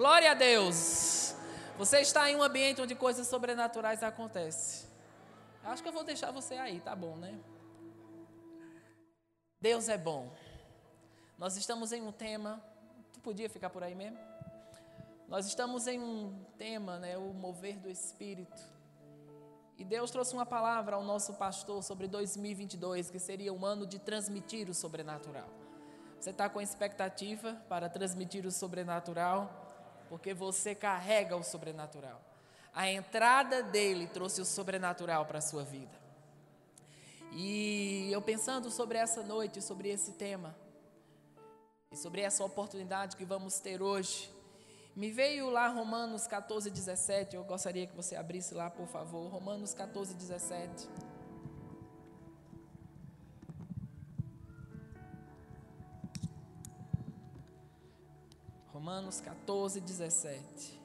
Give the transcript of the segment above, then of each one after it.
Glória a Deus. Você está em um ambiente onde coisas sobrenaturais acontecem. Acho que eu vou deixar você aí, tá bom, né? Deus é bom. Nós estamos em um tema. Tu podia ficar por aí mesmo? Nós estamos em um tema, né? O mover do Espírito. E Deus trouxe uma palavra ao nosso pastor sobre 2022, que seria um ano de transmitir o sobrenatural. Você está com expectativa para transmitir o sobrenatural? Porque você carrega o sobrenatural. A entrada dele trouxe o sobrenatural para a sua vida. E eu pensando sobre essa noite, sobre esse tema, e sobre essa oportunidade que vamos ter hoje, me veio lá Romanos 14, 17. Eu gostaria que você abrisse lá, por favor. Romanos 14, 17. Romanos 14, 17.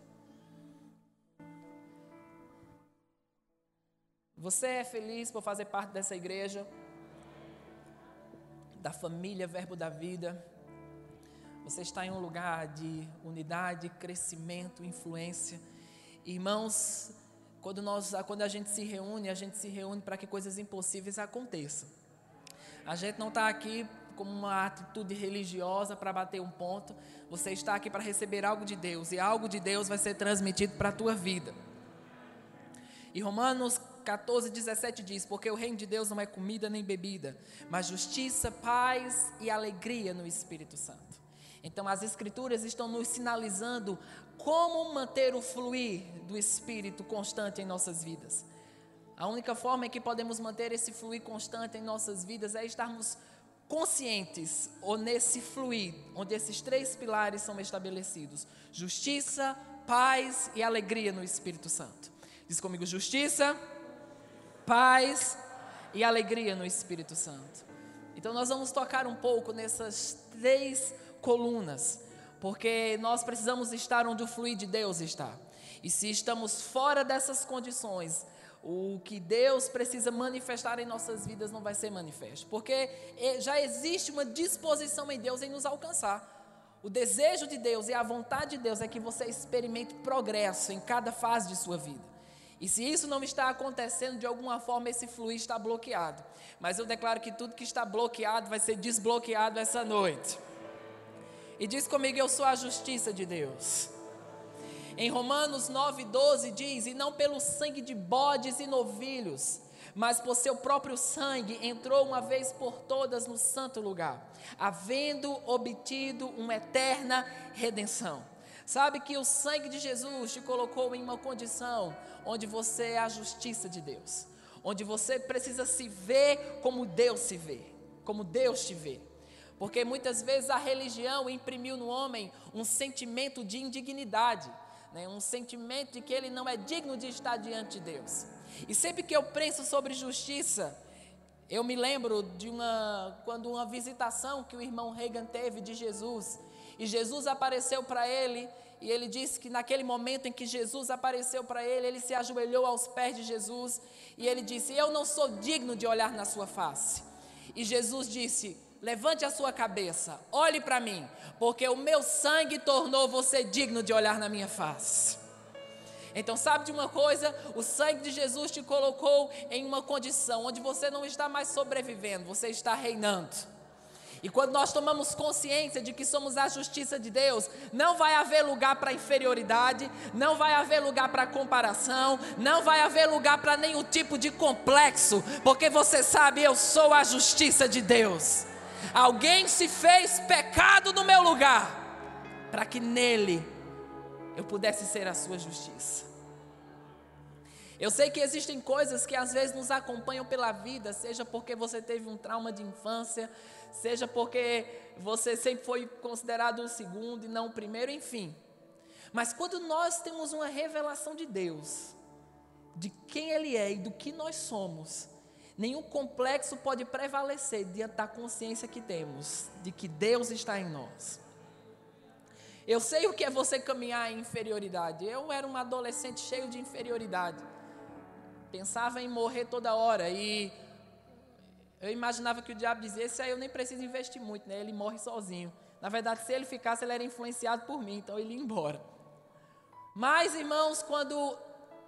Você é feliz por fazer parte dessa igreja? Da família Verbo da Vida? Você está em um lugar de unidade, crescimento, influência. Irmãos, quando, nós, quando a gente se reúne, a gente se reúne para que coisas impossíveis aconteçam. A gente não está aqui como uma atitude religiosa para bater um ponto. Você está aqui para receber algo de Deus e algo de Deus vai ser transmitido para a tua vida. E Romanos 14, 17 diz: Porque o reino de Deus não é comida nem bebida, mas justiça, paz e alegria no Espírito Santo. Então, as Escrituras estão nos sinalizando como manter o fluir do Espírito constante em nossas vidas. A única forma em que podemos manter esse fluir constante em nossas vidas é estarmos conscientes ou nesse fluir, onde esses três pilares são estabelecidos: justiça, paz e alegria no Espírito Santo. Diz comigo: justiça, paz e alegria no Espírito Santo. Então, nós vamos tocar um pouco nessas três colunas, porque nós precisamos estar onde o fluir de Deus está. E se estamos fora dessas condições, o que Deus precisa manifestar em nossas vidas não vai ser manifesto, porque já existe uma disposição em Deus em nos alcançar. O desejo de Deus e a vontade de Deus é que você experimente progresso em cada fase de sua vida. E se isso não está acontecendo, de alguma forma esse fluir está bloqueado. Mas eu declaro que tudo que está bloqueado vai ser desbloqueado essa noite. E diz comigo: Eu sou a justiça de Deus. Em Romanos 9,12 diz: E não pelo sangue de bodes e novilhos, mas por seu próprio sangue entrou uma vez por todas no santo lugar, havendo obtido uma eterna redenção. Sabe que o sangue de Jesus te colocou em uma condição onde você é a justiça de Deus, onde você precisa se ver como Deus se vê, como Deus te vê. Porque muitas vezes a religião imprimiu no homem um sentimento de indignidade, né? um sentimento de que ele não é digno de estar diante de Deus. E sempre que eu penso sobre justiça, eu me lembro de uma quando uma visitação que o irmão Reagan teve de Jesus, e Jesus apareceu para ele, e ele disse que naquele momento em que Jesus apareceu para ele, ele se ajoelhou aos pés de Jesus, e ele disse: "Eu não sou digno de olhar na sua face". E Jesus disse: Levante a sua cabeça, olhe para mim, porque o meu sangue tornou você digno de olhar na minha face. Então, sabe de uma coisa? O sangue de Jesus te colocou em uma condição onde você não está mais sobrevivendo, você está reinando. E quando nós tomamos consciência de que somos a justiça de Deus, não vai haver lugar para inferioridade, não vai haver lugar para comparação, não vai haver lugar para nenhum tipo de complexo, porque você sabe, eu sou a justiça de Deus. Alguém se fez pecado no meu lugar, para que nele eu pudesse ser a sua justiça. Eu sei que existem coisas que às vezes nos acompanham pela vida, seja porque você teve um trauma de infância, seja porque você sempre foi considerado o segundo e não o primeiro, enfim. Mas quando nós temos uma revelação de Deus, de quem Ele é e do que nós somos, Nenhum complexo pode prevalecer diante da consciência que temos de que Deus está em nós. Eu sei o que é você caminhar em inferioridade. Eu era um adolescente cheio de inferioridade. Pensava em morrer toda hora e eu imaginava que o diabo dizia: Esse aí eu nem preciso investir muito, né? Ele morre sozinho. Na verdade, se ele ficasse, ele era influenciado por mim, então ele ia embora. Mas, irmãos, quando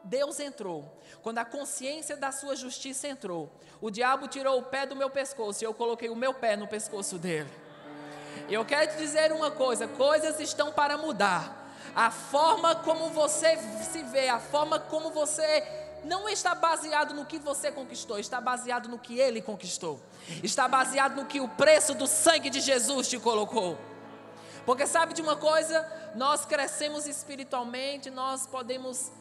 Deus entrou, quando a consciência da sua justiça entrou, o diabo tirou o pé do meu pescoço e eu coloquei o meu pé no pescoço dele. Eu quero te dizer uma coisa: coisas estão para mudar. A forma como você se vê, a forma como você não está baseado no que você conquistou, está baseado no que ele conquistou. Está baseado no que o preço do sangue de Jesus te colocou. Porque sabe de uma coisa? Nós crescemos espiritualmente, nós podemos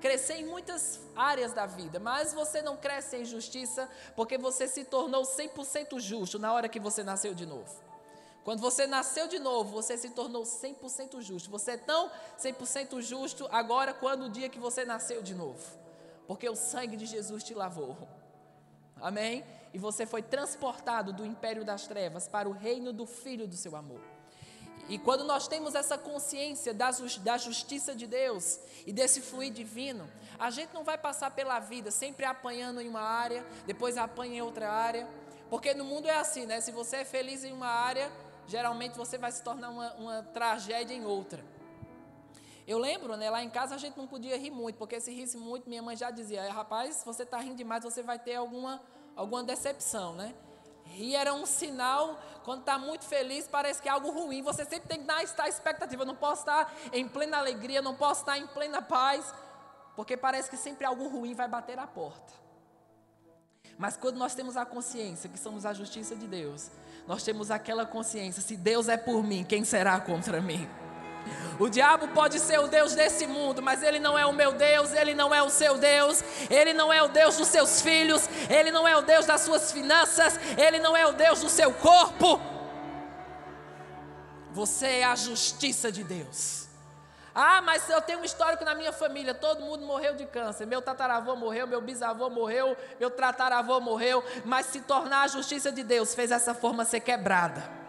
crescer em muitas áreas da vida, mas você não cresce em justiça porque você se tornou 100% justo na hora que você nasceu de novo. Quando você nasceu de novo, você se tornou 100% justo. Você é tão 100% justo agora quando o dia que você nasceu de novo. Porque o sangue de Jesus te lavou. Amém? E você foi transportado do império das trevas para o reino do Filho do seu amor. E quando nós temos essa consciência da, justiça de Deus e desse fluir divino, a gente não vai passar pela vida sempre apanhando em uma área, depois apanha em outra área. Porque no mundo é assim, né? Se você é feliz em uma área, geralmente você vai se tornar uma, uma tragédia em outra. Eu lembro, né, lá em casa a gente não podia rir muito, porque se risse muito, minha mãe já dizia, rapaz, se você está rindo demais, você vai ter alguma, alguma decepção, né? Rir era um sinal, quando está muito feliz, parece que é algo ruim. Você sempre tem que estar expectativa. Eu não posso estar em plena alegria, não posso estar em plena paz, porque parece que sempre algo ruim vai bater a porta. Mas quando nós temos a consciência que somos a justiça de Deus, nós temos aquela consciência: se Deus é por mim, quem será contra mim? O diabo pode ser o Deus desse mundo, mas ele não é o meu Deus, ele não é o seu Deus, ele não é o Deus dos seus filhos, ele não é o Deus das suas finanças, ele não é o Deus do seu corpo. Você é a justiça de Deus. Ah, mas eu tenho um histórico na minha família, todo mundo morreu de câncer. Meu tataravô morreu, meu bisavô morreu, meu trataravô morreu, mas se tornar a justiça de Deus fez essa forma ser quebrada.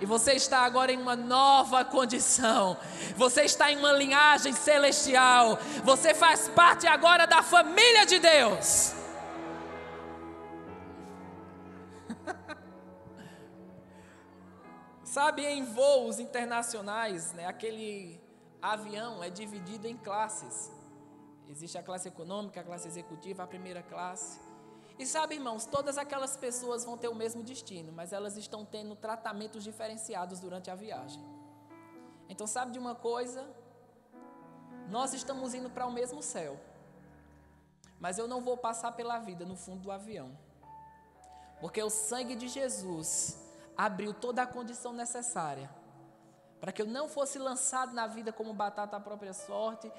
E você está agora em uma nova condição. Você está em uma linhagem celestial. Você faz parte agora da família de Deus. Sabe, em voos internacionais, né, aquele avião é dividido em classes. Existe a classe econômica, a classe executiva, a primeira classe. E sabe, irmãos, todas aquelas pessoas vão ter o mesmo destino, mas elas estão tendo tratamentos diferenciados durante a viagem. Então, sabe de uma coisa? Nós estamos indo para o mesmo céu, mas eu não vou passar pela vida no fundo do avião, porque o sangue de Jesus abriu toda a condição necessária para que eu não fosse lançado na vida como batata à própria sorte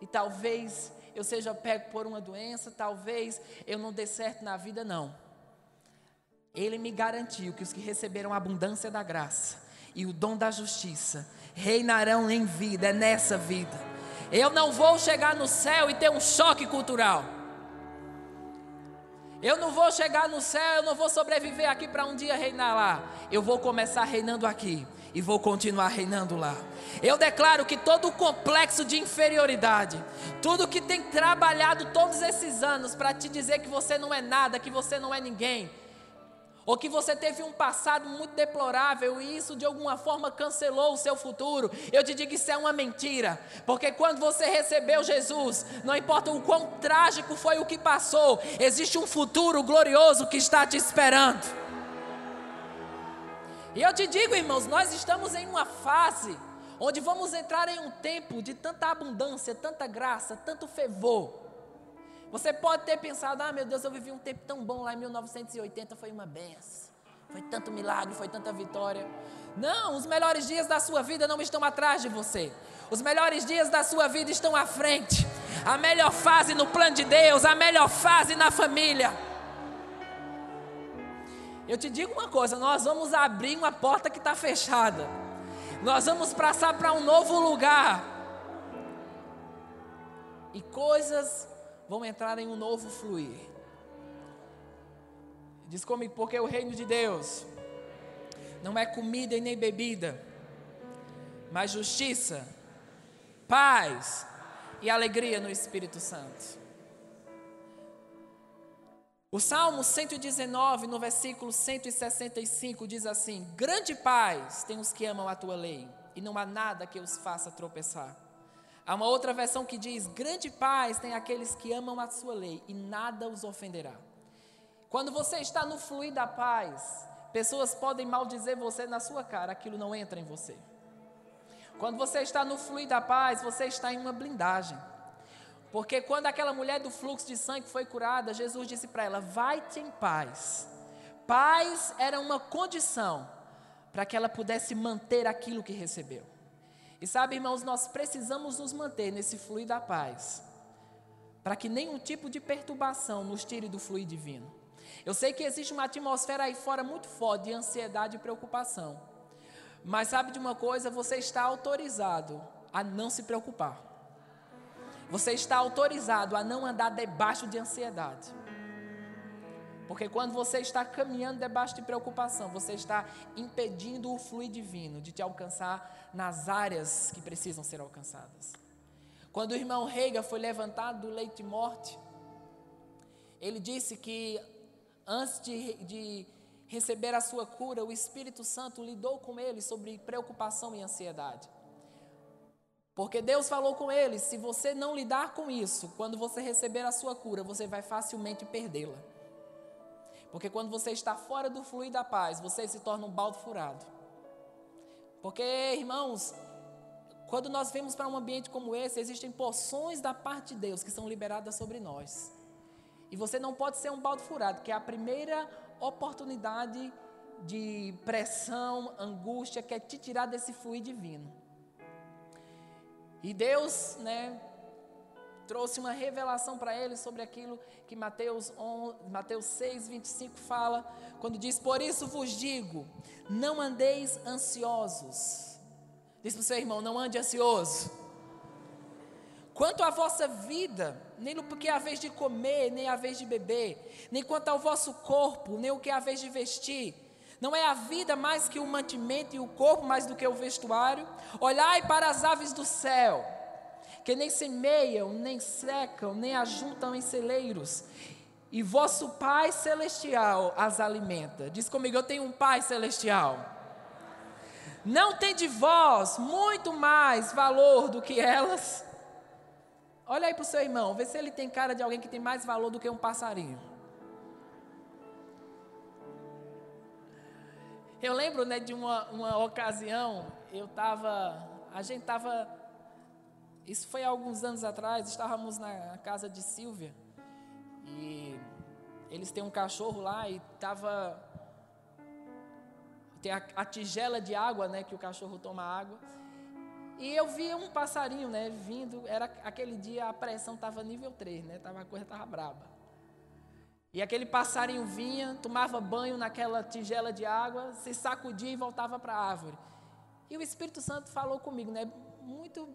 e talvez eu seja pego por uma doença, talvez eu não dê certo na vida, não. Ele me garantiu que os que receberam a abundância da graça e o dom da justiça reinarão em vida, é nessa vida. Eu não vou chegar no céu e ter um choque cultural. Eu não vou chegar no céu, eu não vou sobreviver aqui para um dia reinar lá. Eu vou começar reinando aqui e vou continuar reinando lá. Eu declaro que todo o complexo de inferioridade, tudo que tem trabalhado todos esses anos para te dizer que você não é nada, que você não é ninguém, ou que você teve um passado muito deplorável e isso de alguma forma cancelou o seu futuro, eu te digo que isso é uma mentira, porque quando você recebeu Jesus, não importa o quão trágico foi o que passou, existe um futuro glorioso que está te esperando. E eu te digo, irmãos, nós estamos em uma fase onde vamos entrar em um tempo de tanta abundância, tanta graça, tanto fervor você pode ter pensado, ah meu Deus, eu vivi um tempo tão bom lá em 1980, foi uma benção. Foi tanto milagre, foi tanta vitória. Não, os melhores dias da sua vida não estão atrás de você. Os melhores dias da sua vida estão à frente. A melhor fase no plano de Deus, a melhor fase na família. Eu te digo uma coisa: nós vamos abrir uma porta que está fechada. Nós vamos passar para um novo lugar. E coisas vão entrar em um novo fluir. Diz comigo, porque o reino de Deus não é comida e nem bebida, mas justiça, paz e alegria no Espírito Santo. O Salmo 119, no versículo 165, diz assim: Grande paz tem os que amam a tua lei e não há nada que os faça tropeçar. Há uma outra versão que diz: Grande paz tem aqueles que amam a sua lei e nada os ofenderá. Quando você está no fluir da paz, pessoas podem maldizer você na sua cara, aquilo não entra em você. Quando você está no fluir da paz, você está em uma blindagem. Porque quando aquela mulher do fluxo de sangue foi curada, Jesus disse para ela: Vai-te em paz. Paz era uma condição para que ela pudesse manter aquilo que recebeu. E sabe, irmãos, nós precisamos nos manter nesse fluir da paz, para que nenhum tipo de perturbação nos tire do fluir divino. Eu sei que existe uma atmosfera aí fora muito forte de ansiedade e preocupação. Mas sabe de uma coisa? Você está autorizado a não se preocupar. Você está autorizado a não andar debaixo de ansiedade. Porque quando você está caminhando debaixo de preocupação, você está impedindo o fluir divino de te alcançar nas áreas que precisam ser alcançadas. Quando o irmão Reiga foi levantado do leito de morte, ele disse que antes de, de receber a sua cura, o Espírito Santo lidou com ele sobre preocupação e ansiedade. Porque Deus falou com ele: se você não lidar com isso, quando você receber a sua cura, você vai facilmente perdê-la. Porque quando você está fora do fluir da paz, você se torna um balde furado. Porque, irmãos, quando nós vemos para um ambiente como esse, existem porções da parte de Deus que são liberadas sobre nós. E você não pode ser um balde furado, que é a primeira oportunidade de pressão, angústia, que é te tirar desse fluir divino. E Deus, né, trouxe uma revelação para ele sobre aquilo que Mateus, 11, Mateus 6, 25 fala, quando diz: Por isso vos digo, não andeis ansiosos. Diz para o seu irmão: Não ande ansioso. Quanto à vossa vida, nem o que é a vez de comer, nem a vez de beber, nem quanto ao vosso corpo, nem o que é a vez de vestir. Não é a vida mais que o mantimento e o corpo mais do que o vestuário? Olhai para as aves do céu que nem semeiam, nem secam, nem ajuntam em celeiros, e vosso Pai Celestial as alimenta. Diz comigo, eu tenho um Pai Celestial. Não tem de vós muito mais valor do que elas? Olha aí para o seu irmão, vê se ele tem cara de alguém que tem mais valor do que um passarinho. Eu lembro né, de uma, uma ocasião, eu estava, a gente estava isso foi alguns anos atrás, estávamos na casa de Silvia e eles têm um cachorro lá e estava tem a, a, tigela de água, né, que o cachorro toma água. E eu vi um passarinho, né, vindo, era aquele dia a pressão estava nível 3, né, tava, a coisa estava braba. E aquele passarinho vinha, tomava banho naquela tigela de água, se sacudia e voltava para a árvore. E o Espírito Santo falou comigo, né, muito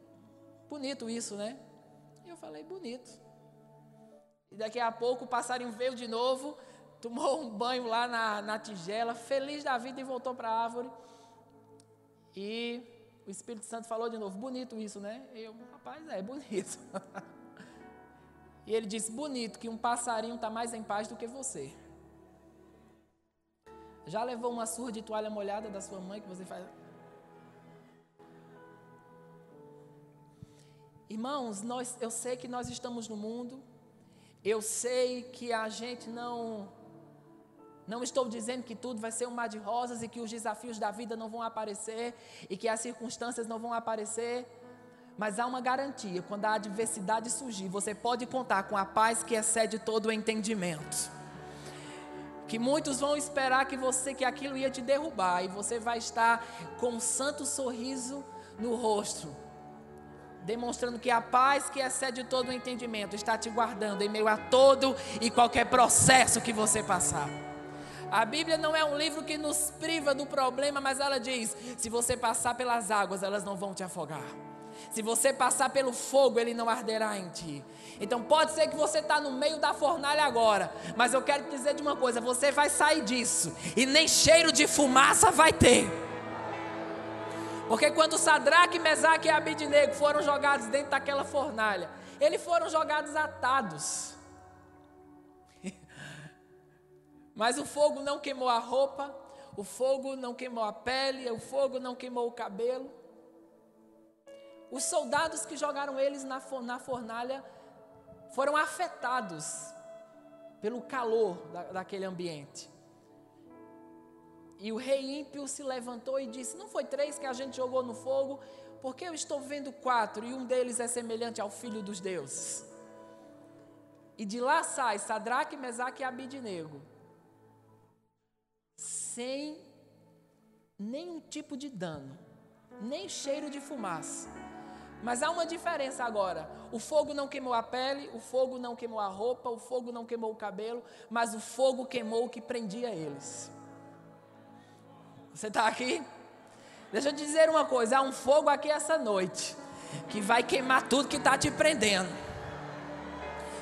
Bonito isso, né? E eu falei, bonito. E daqui a pouco o passarinho veio de novo, tomou um banho lá na, na tigela, feliz da vida e voltou para a árvore. E o Espírito Santo falou de novo, bonito isso, né? E eu, rapaz, é bonito. e ele disse, bonito, que um passarinho está mais em paz do que você. Já levou uma surra de toalha molhada da sua mãe que você faz. Irmãos, nós, eu sei que nós estamos no mundo, eu sei que a gente não. Não estou dizendo que tudo vai ser um mar de rosas e que os desafios da vida não vão aparecer e que as circunstâncias não vão aparecer, mas há uma garantia: quando a adversidade surgir, você pode contar com a paz que excede todo o entendimento. Que muitos vão esperar que você que aquilo ia te derrubar e você vai estar com um santo sorriso no rosto demonstrando que a paz que excede todo o entendimento está te guardando em meio a todo e qualquer processo que você passar. A Bíblia não é um livro que nos priva do problema, mas ela diz: se você passar pelas águas, elas não vão te afogar. Se você passar pelo fogo, ele não arderá em ti. Então pode ser que você está no meio da fornalha agora, mas eu quero te dizer de uma coisa: você vai sair disso e nem cheiro de fumaça vai ter. Porque quando Sadraque, Mesaque e Abidnego foram jogados dentro daquela fornalha, eles foram jogados atados. Mas o fogo não queimou a roupa, o fogo não queimou a pele, o fogo não queimou o cabelo. Os soldados que jogaram eles na, na fornalha foram afetados pelo calor da, daquele ambiente. E o rei ímpio se levantou e disse: Não foi três que a gente jogou no fogo, porque eu estou vendo quatro e um deles é semelhante ao filho dos deuses. E de lá sai Sadraque, Mesaque e Abidinego, sem nenhum tipo de dano, nem cheiro de fumaça. Mas há uma diferença agora. O fogo não queimou a pele, o fogo não queimou a roupa, o fogo não queimou o cabelo, mas o fogo queimou o que prendia eles. Você está aqui? Deixa eu te dizer uma coisa: há um fogo aqui essa noite que vai queimar tudo que está te prendendo,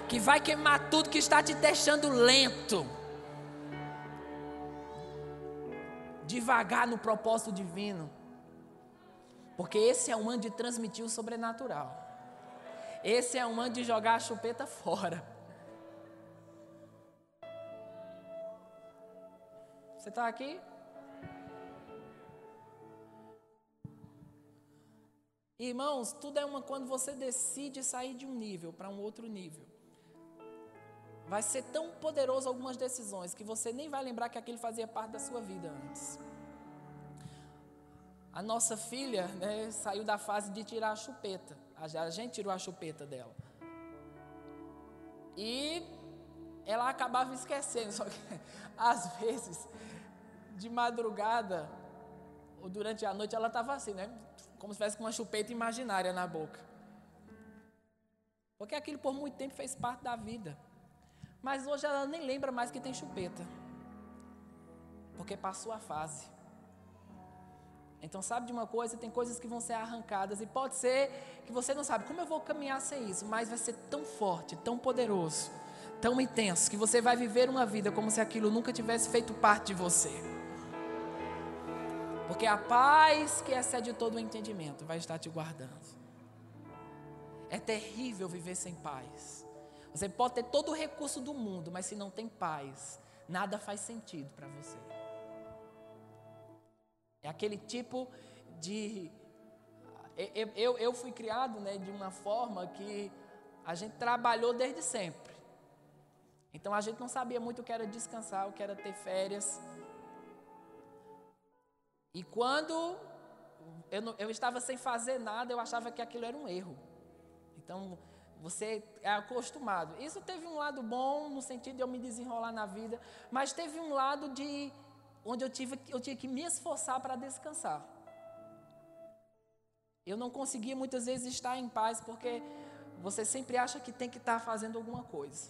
que vai queimar tudo que está te deixando lento, devagar no propósito divino. Porque esse é um ano de transmitir o sobrenatural. Esse é um ano de jogar a chupeta fora. Você está aqui? Irmãos, tudo é uma quando você decide sair de um nível para um outro nível. Vai ser tão poderoso algumas decisões que você nem vai lembrar que aquilo fazia parte da sua vida antes. A nossa filha né, saiu da fase de tirar a chupeta. A gente tirou a chupeta dela. E ela acabava esquecendo. Só que, às vezes, de madrugada ou durante a noite, ela estava assim, né? Como se tivesse com uma chupeta imaginária na boca. Porque aquilo por muito tempo fez parte da vida. Mas hoje ela nem lembra mais que tem chupeta. Porque passou a fase. Então, sabe de uma coisa? Tem coisas que vão ser arrancadas e pode ser que você não sabe como eu vou caminhar sem isso, mas vai ser tão forte, tão poderoso, tão intenso que você vai viver uma vida como se aquilo nunca tivesse feito parte de você. Porque a paz que excede todo o entendimento vai estar te guardando. É terrível viver sem paz. Você pode ter todo o recurso do mundo, mas se não tem paz, nada faz sentido para você. É aquele tipo de. Eu, eu, fui criado né, de uma forma que a gente trabalhou desde sempre. Então a gente não sabia muito o que era descansar, o que era ter férias. E quando eu, não, eu estava sem fazer nada, eu achava que aquilo era um erro. Então você é acostumado. Isso teve um lado bom no sentido de eu me desenrolar na vida, mas teve um lado de onde eu, tive, eu tinha que me esforçar para descansar. Eu não conseguia muitas vezes estar em paz porque você sempre acha que tem que estar fazendo alguma coisa.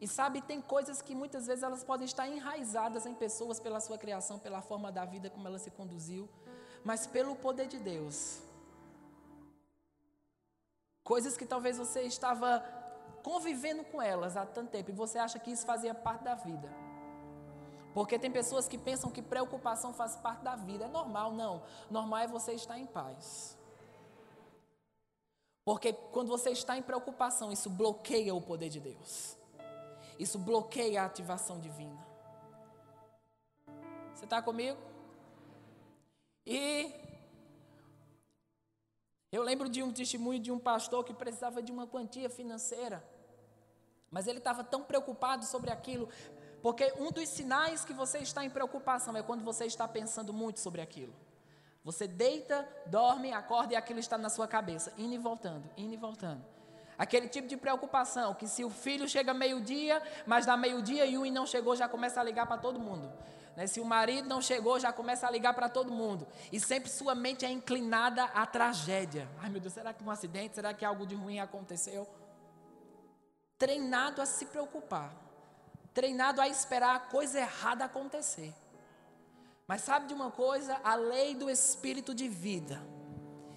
E sabe, tem coisas que muitas vezes elas podem estar enraizadas em pessoas pela sua criação, pela forma da vida como ela se conduziu, mas pelo poder de Deus. Coisas que talvez você estava convivendo com elas há tanto tempo e você acha que isso fazia parte da vida. Porque tem pessoas que pensam que preocupação faz parte da vida. É normal, não. Normal é você estar em paz. Porque quando você está em preocupação, isso bloqueia o poder de Deus. Isso bloqueia a ativação divina. Você está comigo? E eu lembro de um testemunho de um pastor que precisava de uma quantia financeira. Mas ele estava tão preocupado sobre aquilo, porque um dos sinais que você está em preocupação é quando você está pensando muito sobre aquilo. Você deita, dorme, acorda e aquilo está na sua cabeça, indo e voltando, indo e voltando. Aquele tipo de preocupação que se o filho chega meio-dia, mas dá meio-dia e um e não chegou, já começa a ligar para todo mundo. Né? Se o marido não chegou, já começa a ligar para todo mundo. E sempre sua mente é inclinada à tragédia. Ai meu Deus, será que um acidente? Será que algo de ruim aconteceu? Treinado a se preocupar treinado a esperar a coisa errada acontecer. Mas sabe de uma coisa? A lei do espírito de vida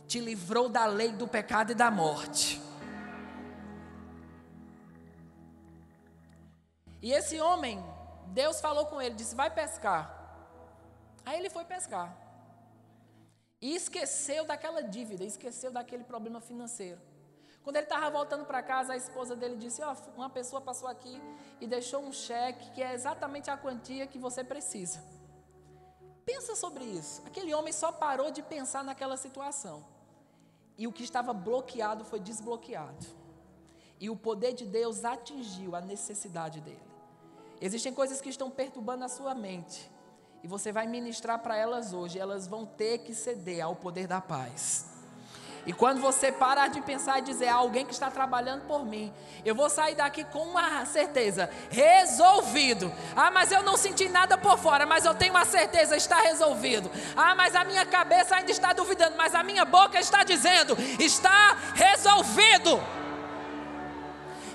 te livrou da lei do pecado e da morte. E esse homem, Deus falou com ele, disse: Vai pescar. Aí ele foi pescar. E esqueceu daquela dívida, esqueceu daquele problema financeiro. Quando ele estava voltando para casa, a esposa dele disse: oh, Uma pessoa passou aqui e deixou um cheque que é exatamente a quantia que você precisa. Pensa sobre isso. Aquele homem só parou de pensar naquela situação. E o que estava bloqueado foi desbloqueado. E o poder de Deus atingiu a necessidade dele. Existem coisas que estão perturbando a sua mente. E você vai ministrar para elas hoje. Elas vão ter que ceder ao poder da paz. E quando você parar de pensar e dizer ah, alguém que está trabalhando por mim, eu vou sair daqui com uma certeza, resolvido. Ah, mas eu não senti nada por fora, mas eu tenho uma certeza, está resolvido. Ah, mas a minha cabeça ainda está duvidando, mas a minha boca está dizendo, está resolvido.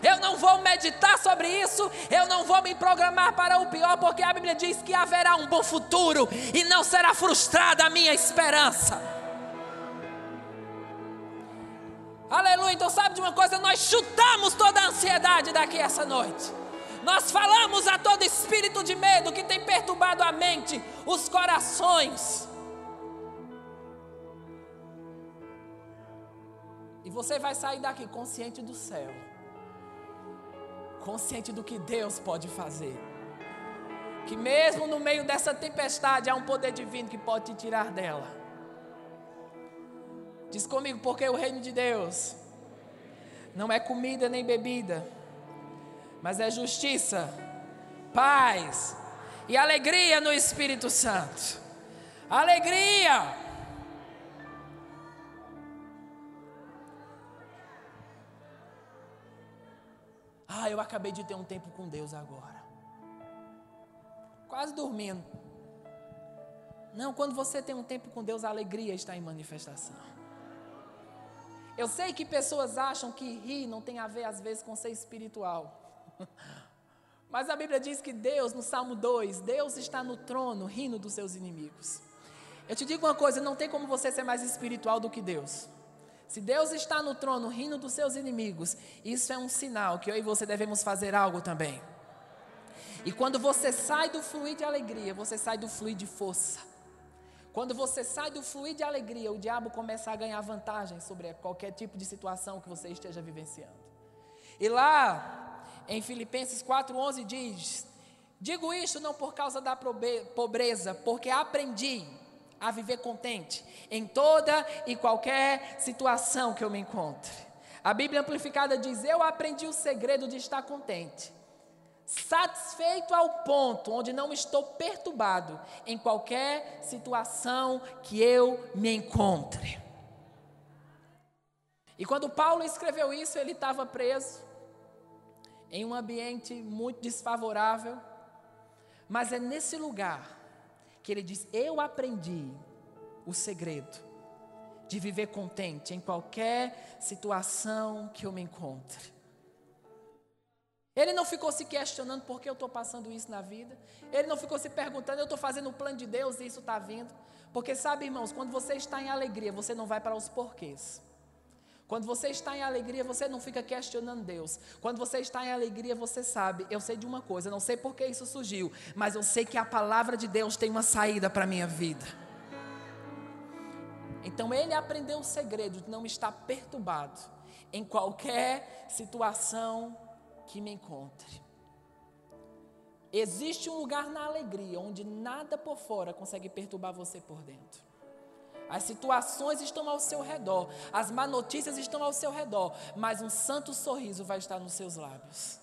Eu não vou meditar sobre isso, eu não vou me programar para o pior, porque a Bíblia diz que haverá um bom futuro e não será frustrada a minha esperança. Aleluia. Então, sabe de uma coisa? Nós chutamos toda a ansiedade daqui essa noite. Nós falamos a todo espírito de medo que tem perturbado a mente, os corações. E você vai sair daqui consciente do céu, consciente do que Deus pode fazer. Que mesmo no meio dessa tempestade há um poder divino que pode te tirar dela. Diz comigo, porque o reino de Deus não é comida nem bebida, mas é justiça, paz e alegria no Espírito Santo. Alegria! Ah, eu acabei de ter um tempo com Deus agora. Quase dormindo. Não, quando você tem um tempo com Deus, a alegria está em manifestação. Eu sei que pessoas acham que rir não tem a ver, às vezes, com ser espiritual. Mas a Bíblia diz que Deus, no Salmo 2, Deus está no trono rindo dos seus inimigos. Eu te digo uma coisa: não tem como você ser mais espiritual do que Deus. Se Deus está no trono rindo dos seus inimigos, isso é um sinal que eu e você devemos fazer algo também. E quando você sai do fluir de alegria, você sai do fluir de força. Quando você sai do fluir de alegria, o diabo começa a ganhar vantagem sobre qualquer tipo de situação que você esteja vivenciando. E lá, em Filipenses 4,11 diz: Digo isto não por causa da pobreza, porque aprendi a viver contente em toda e qualquer situação que eu me encontre. A Bíblia Amplificada diz: Eu aprendi o segredo de estar contente satisfeito ao ponto onde não estou perturbado em qualquer situação que eu me encontre. E quando Paulo escreveu isso, ele estava preso em um ambiente muito desfavorável, mas é nesse lugar que ele diz: Eu aprendi o segredo de viver contente em qualquer situação que eu me encontre. Ele não ficou se questionando por que eu estou passando isso na vida. Ele não ficou se perguntando, eu estou fazendo o plano de Deus e isso está vindo. Porque sabe, irmãos, quando você está em alegria, você não vai para os porquês. Quando você está em alegria, você não fica questionando Deus. Quando você está em alegria, você sabe, eu sei de uma coisa, não sei por que isso surgiu, mas eu sei que a palavra de Deus tem uma saída para a minha vida. Então ele aprendeu o segredo de não estar perturbado em qualquer situação que me encontre. Existe um lugar na alegria onde nada por fora consegue perturbar você por dentro. As situações estão ao seu redor, as má notícias estão ao seu redor, mas um santo sorriso vai estar nos seus lábios.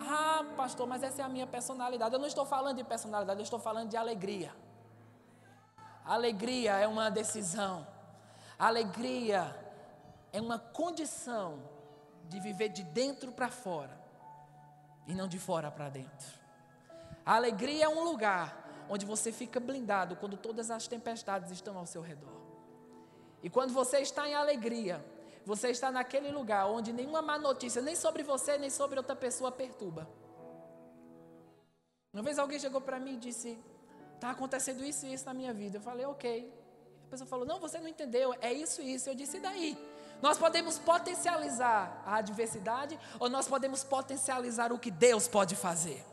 Ah, pastor, mas essa é a minha personalidade. Eu não estou falando de personalidade, eu estou falando de alegria. Alegria é uma decisão. Alegria é uma condição de viver de dentro para fora e não de fora para dentro. A alegria é um lugar onde você fica blindado quando todas as tempestades estão ao seu redor. E quando você está em alegria, você está naquele lugar onde nenhuma má notícia, nem sobre você, nem sobre outra pessoa, perturba. Uma vez alguém chegou para mim e disse: Está acontecendo isso e isso na minha vida. Eu falei: Ok. A pessoa falou: Não, você não entendeu, é isso e isso. Eu disse: E daí? Nós podemos potencializar a adversidade ou nós podemos potencializar o que Deus pode fazer.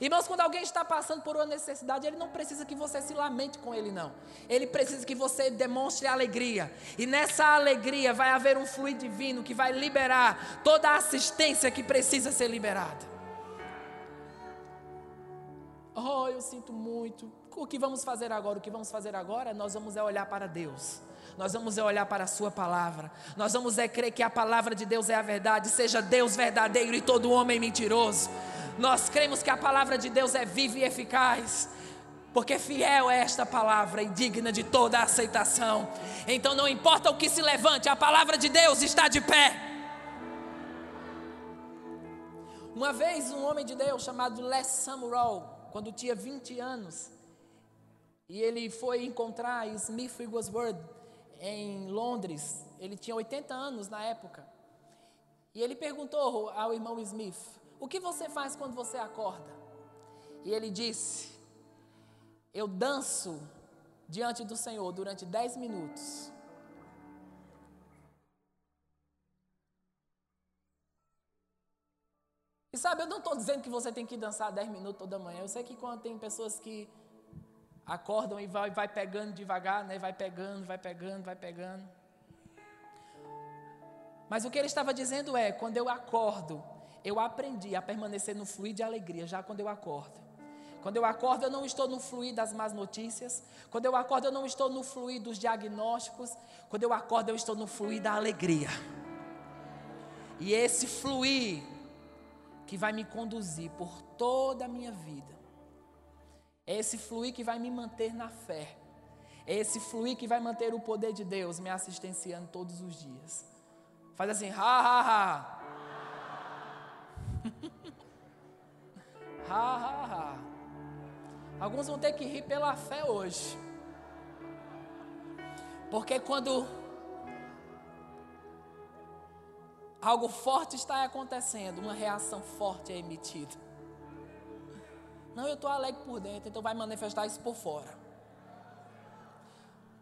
Irmãos, quando alguém está passando por uma necessidade, ele não precisa que você se lamente com ele, não. Ele precisa que você demonstre alegria. E nessa alegria vai haver um fluido divino que vai liberar toda a assistência que precisa ser liberada. Oh, eu sinto muito. O que vamos fazer agora? O que vamos fazer agora? Nós vamos é olhar para Deus. Nós vamos é olhar para a Sua palavra. Nós vamos é crer que a palavra de Deus é a verdade, seja Deus verdadeiro e todo homem mentiroso. Nós cremos que a palavra de Deus é viva e eficaz. Porque fiel é esta palavra e digna de toda aceitação. Então não importa o que se levante, a palavra de Deus está de pé. Uma vez um homem de Deus chamado Les Samuel, quando tinha 20 anos, e ele foi encontrar Smith Wigglesworth em Londres. Ele tinha 80 anos na época. E ele perguntou ao irmão Smith: O que você faz quando você acorda? E ele disse: Eu danço diante do Senhor durante 10 minutos. E sabe, eu não estou dizendo que você tem que dançar 10 minutos toda manhã. Eu sei que quando tem pessoas que acordam e vai, vai pegando devagar, né? vai pegando, vai pegando, vai pegando. Mas o que ele estava dizendo é: quando eu acordo, eu aprendi a permanecer no fluir de alegria, já quando eu acordo. Quando eu acordo, eu não estou no fluir das más notícias. Quando eu acordo, eu não estou no fluir dos diagnósticos. Quando eu acordo, eu estou no fluir da alegria. E esse fluir que vai me conduzir por toda a minha vida é esse fluir que vai me manter na fé. É esse fluir que vai manter o poder de Deus me assistenciando todos os dias. Faz assim, ha, ha, ha. ha, ha, ha. Alguns vão ter que rir pela fé hoje. Porque quando algo forte está acontecendo, uma reação forte é emitida. Não, eu estou alegre por dentro, então vai manifestar isso por fora.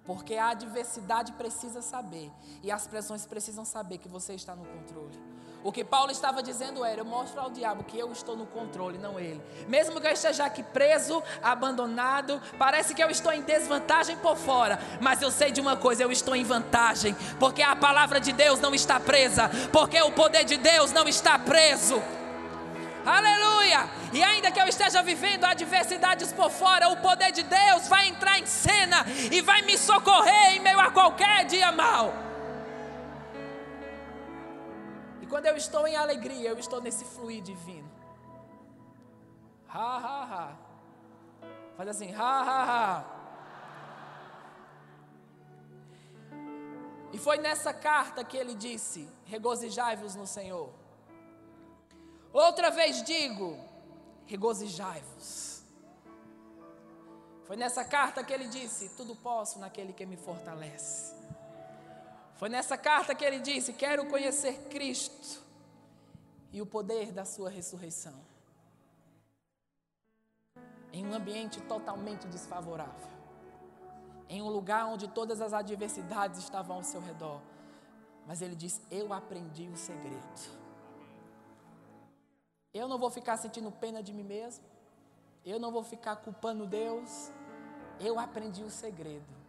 Porque a adversidade precisa saber, e as pressões precisam saber que você está no controle. O que Paulo estava dizendo era: eu mostro ao diabo que eu estou no controle, não ele. Mesmo que eu esteja aqui preso, abandonado, parece que eu estou em desvantagem por fora, mas eu sei de uma coisa: eu estou em vantagem, porque a palavra de Deus não está presa, porque o poder de Deus não está preso. Aleluia! E ainda que eu esteja vivendo adversidades por fora, o poder de Deus vai entrar em cena e vai me socorrer em meio a qualquer dia mal. E quando eu estou em alegria, eu estou nesse fluir divino. Ha, ha, ha. Faz assim, ha, ha, ha. E foi nessa carta que ele disse: Regozijai-vos no Senhor. Outra vez digo: regozijai-vos. Foi nessa carta que ele disse: Tudo posso naquele que me fortalece. Foi nessa carta que ele disse: Quero conhecer Cristo e o poder da Sua ressurreição. Em um ambiente totalmente desfavorável, em um lugar onde todas as adversidades estavam ao seu redor, mas ele diz: Eu aprendi o segredo. Eu não vou ficar sentindo pena de mim mesmo. Eu não vou ficar culpando Deus. Eu aprendi o segredo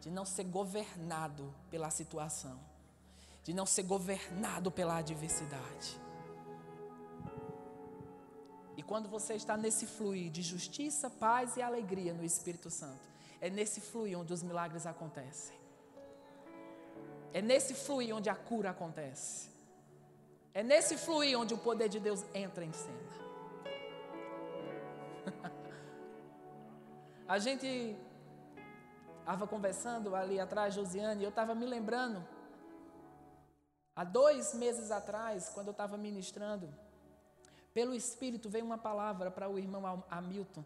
de não ser governado pela situação, de não ser governado pela adversidade. E quando você está nesse fluir de justiça, paz e alegria no Espírito Santo, é nesse fluir onde os milagres acontecem. É nesse fluir onde a cura acontece. É nesse fluir onde o poder de Deus entra em cena. A gente estava conversando ali atrás, Josiane, e eu estava me lembrando, há dois meses atrás, quando eu estava ministrando, pelo Espírito veio uma palavra para o irmão Hamilton.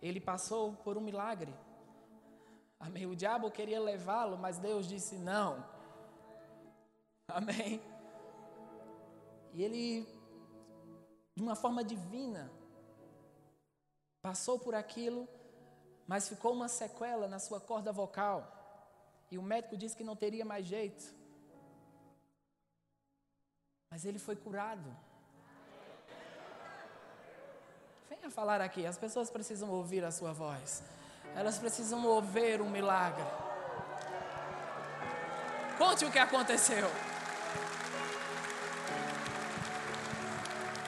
Ele passou por um milagre. Amém. O diabo queria levá-lo, mas Deus disse não. Amém. E ele, de uma forma divina, passou por aquilo, mas ficou uma sequela na sua corda vocal. E o médico disse que não teria mais jeito. Mas ele foi curado. Venha falar aqui, as pessoas precisam ouvir a sua voz. Elas precisam ouvir um milagre. Conte o que aconteceu.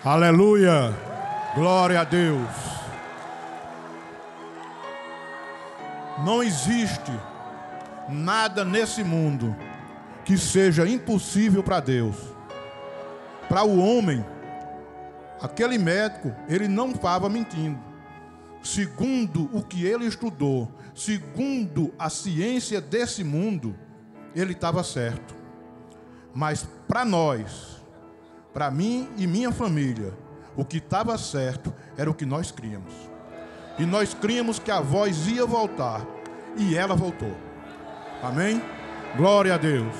Aleluia. Glória a Deus. Não existe nada nesse mundo que seja impossível para Deus. Para o homem, aquele médico, ele não estava mentindo. Segundo o que ele estudou, segundo a ciência desse mundo, ele estava certo. Mas para nós, para mim e minha família, o que estava certo era o que nós críamos. E nós críamos que a voz ia voltar. E ela voltou. Amém? Glória a Deus.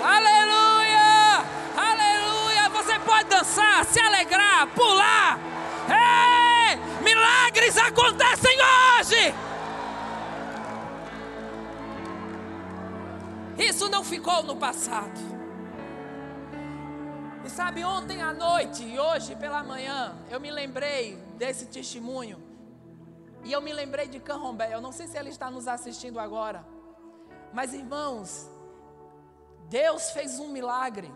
Aleluia! Aleluia! Você pode dançar, se alegrar, pular. Ei! Milagres acontecem hoje! Isso não ficou no passado. Sabe, ontem à noite e hoje pela manhã, eu me lembrei desse testemunho. E eu me lembrei de Canrombé. Eu não sei se ele está nos assistindo agora. Mas irmãos, Deus fez um milagre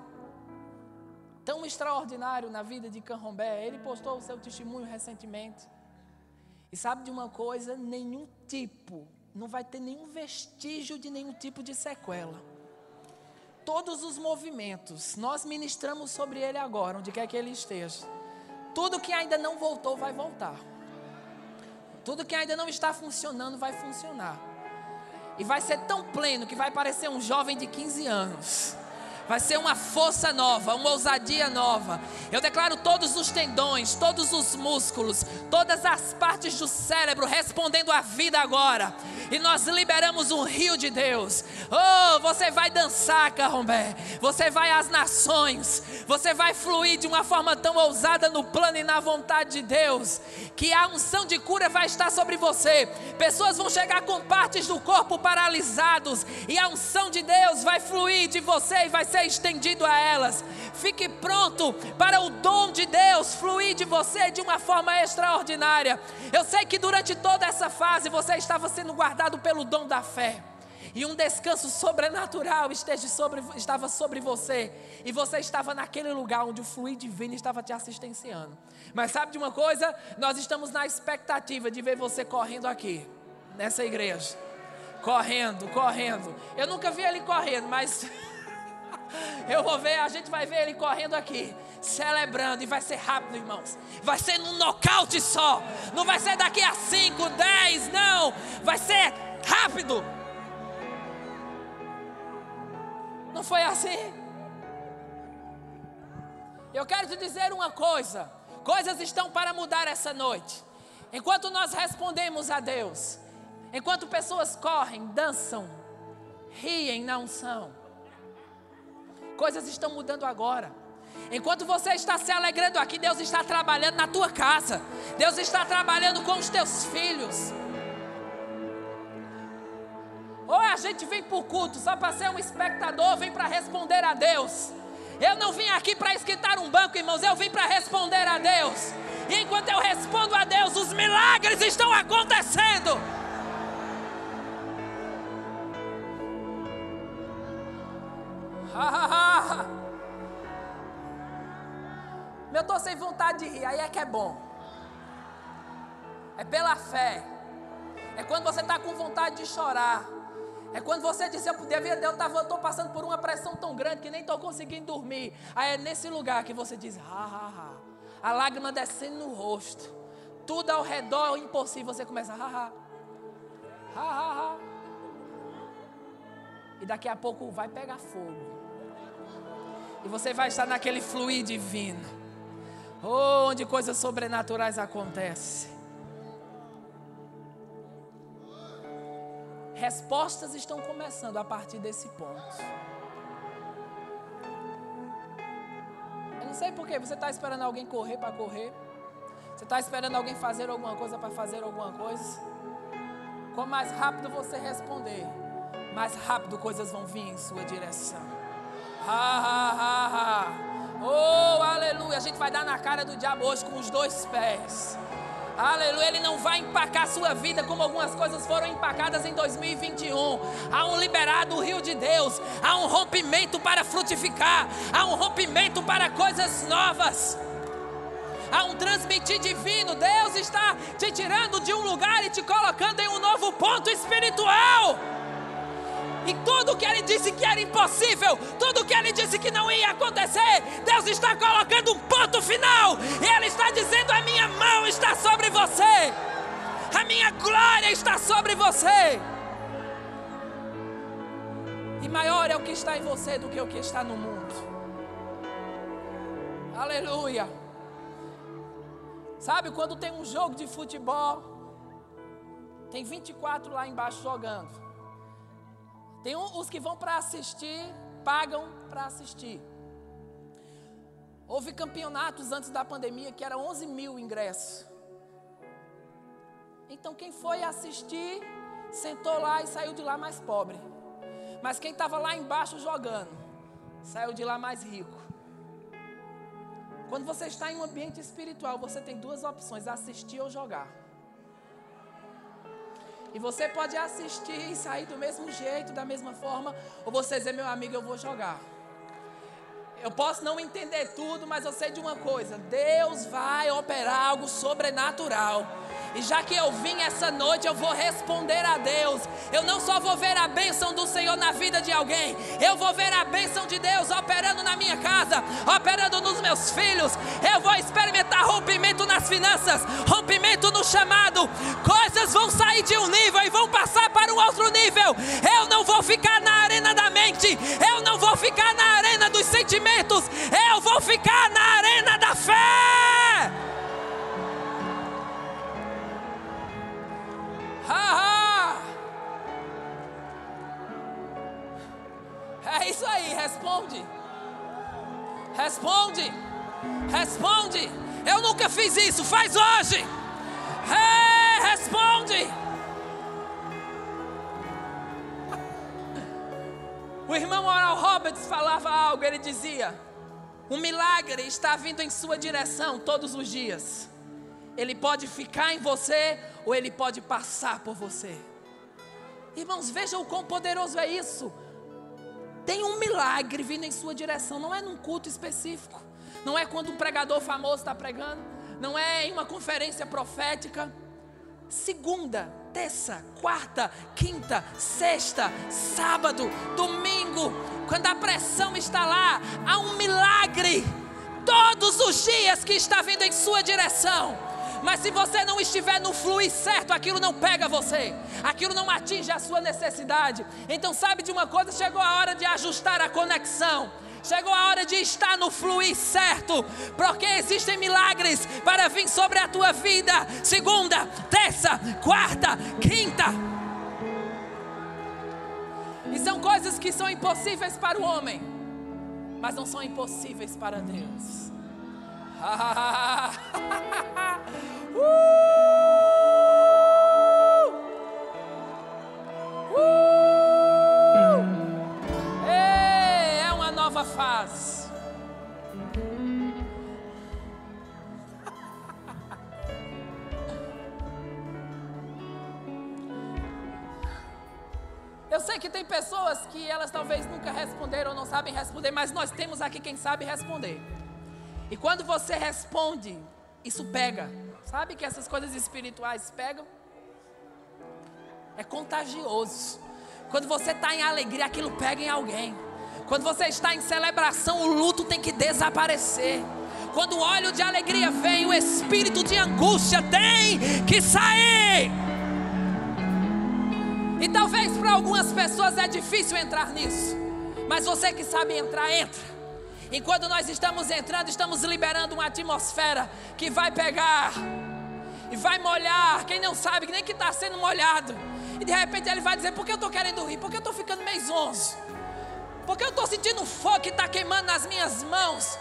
tão extraordinário na vida de Canrombé. Ele postou o seu testemunho recentemente. E sabe de uma coisa? Nenhum tipo, não vai ter nenhum vestígio de nenhum tipo de sequela. Todos os movimentos, nós ministramos sobre ele agora, onde quer que ele esteja. Tudo que ainda não voltou, vai voltar. Tudo que ainda não está funcionando, vai funcionar. E vai ser tão pleno que vai parecer um jovem de 15 anos. Vai ser uma força nova, uma ousadia nova. Eu declaro todos os tendões, todos os músculos, todas as partes do cérebro respondendo à vida agora. E nós liberamos um rio de Deus. Oh, você vai dançar, Carrombé. Você vai às nações. Você vai fluir de uma forma tão ousada no plano e na vontade de Deus. Que a unção de cura vai estar sobre você. Pessoas vão chegar com partes do corpo paralisados. E a unção de Deus vai fluir de você e vai ser estendido a elas. Fique pronto para o dom de Deus fluir de você de uma forma extraordinária. Eu sei que durante toda essa fase você estava sendo guardado pelo dom da fé. E um descanso sobrenatural esteja sobre, estava sobre você. E você estava naquele lugar onde o fluir divino estava te assistenciando. Mas sabe de uma coisa? Nós estamos na expectativa de ver você correndo aqui, nessa igreja. Correndo, correndo. Eu nunca vi ele correndo, mas Eu vou ver, a gente vai ver ele correndo aqui, celebrando, e vai ser rápido, irmãos. Vai ser num nocaute só. Não vai ser daqui a 5, 10, não. Vai ser rápido. Não foi assim? Eu quero te dizer uma coisa: coisas estão para mudar essa noite. Enquanto nós respondemos a Deus, enquanto pessoas correm, dançam, riem na unção Coisas estão mudando agora. Enquanto você está se alegrando aqui, Deus está trabalhando na tua casa. Deus está trabalhando com os teus filhos. Ou a gente vem para o culto só para ser um espectador, vem para responder a Deus. Eu não vim aqui para esquentar um banco, irmãos, eu vim para responder a Deus. E enquanto eu respondo a Deus, os milagres estão acontecendo. Eu estou sem vontade de rir, aí é que é bom. É pela fé. É quando você está com vontade de chorar. É quando você diz, eu ver, eu estou passando por uma pressão tão grande que nem estou conseguindo dormir. Aí é nesse lugar que você diz, ha, ha, ha. A lágrima descendo no rosto. Tudo ao redor impossível. Você começa, ha, ha. Ha, ha, ha. E daqui a pouco vai pegar fogo. E você vai estar naquele fluir divino. Onde coisas sobrenaturais acontecem. Respostas estão começando a partir desse ponto. Eu não sei porquê. Você está esperando alguém correr para correr. Você está esperando alguém fazer alguma coisa para fazer alguma coisa. Quanto mais rápido você responder, mais rápido coisas vão vir em sua direção. Ha, ha, ha. Oh, aleluia. A gente vai dar na cara do diabo hoje com os dois pés. Aleluia, Ele não vai empacar a sua vida como algumas coisas foram empacadas em 2021. Há um liberado rio de Deus, há um rompimento para frutificar, há um rompimento para coisas novas. Há um transmitir divino. Deus está te tirando de um lugar e te colocando em um novo ponto espiritual. E tudo que ele disse que era impossível, tudo que ele disse que não ia acontecer, Deus está colocando um ponto final. E ele está dizendo: A minha mão está sobre você, a minha glória está sobre você. E maior é o que está em você do que o que está no mundo. Aleluia. Sabe quando tem um jogo de futebol, tem 24 lá embaixo jogando. Tem os que vão para assistir, pagam para assistir. Houve campeonatos antes da pandemia que era 11 mil ingressos. Então quem foi assistir, sentou lá e saiu de lá mais pobre. Mas quem estava lá embaixo jogando, saiu de lá mais rico. Quando você está em um ambiente espiritual, você tem duas opções: assistir ou jogar. E você pode assistir e sair do mesmo jeito, da mesma forma, ou você dizer, meu amigo, eu vou jogar. Eu posso não entender tudo, mas eu sei de uma coisa: Deus vai operar algo sobrenatural. E já que eu vim essa noite, eu vou responder a Deus. Eu não só vou ver a bênção do Senhor na vida de alguém, eu vou ver a bênção de Deus operando na minha casa, operando nos meus filhos. Eu vou experimentar rompimento nas finanças, rompimento no chamado. Coisas vão sair de um nível e vão passar para um outro nível. Eu não vou ficar na arena da mente, eu não vou ficar na arena dos sentimentos, eu vou ficar na arena da fé. É isso aí, responde. Responde. Responde. Eu nunca fiz isso, faz hoje. É, responde. O irmão Oral Roberts falava algo, ele dizia: um milagre está vindo em sua direção todos os dias. Ele pode ficar em você ou ele pode passar por você. Irmãos, vejam o quão poderoso é isso. Tem um milagre vindo em sua direção, não é num culto específico, não é quando um pregador famoso está pregando, não é em uma conferência profética. Segunda, terça, quarta, quinta, sexta, sábado, domingo, quando a pressão está lá, há um milagre todos os dias que está vindo em sua direção. Mas se você não estiver no fluir certo, aquilo não pega você, aquilo não atinge a sua necessidade. Então, sabe de uma coisa? Chegou a hora de ajustar a conexão. Chegou a hora de estar no fluir certo, porque existem milagres para vir sobre a tua vida. Segunda, terça, quarta, quinta. E são coisas que são impossíveis para o homem, mas não são impossíveis para Deus. uh! Uh! é uma nova fase. Eu sei que tem pessoas que elas talvez nunca responderam ou não sabem responder, mas nós temos aqui quem sabe responder. E quando você responde, isso pega. Sabe que essas coisas espirituais pegam? É contagioso. Quando você está em alegria, aquilo pega em alguém. Quando você está em celebração, o luto tem que desaparecer. Quando o óleo de alegria vem, o espírito de angústia tem que sair. E talvez para algumas pessoas é difícil entrar nisso. Mas você que sabe entrar, entra. Enquanto nós estamos entrando, estamos liberando uma atmosfera que vai pegar e vai molhar. Quem não sabe, nem que está sendo molhado. E de repente ele vai dizer: Por que eu estou querendo rir? Por que eu estou ficando meio zonzo? Por que eu estou sentindo fogo que está queimando nas minhas mãos?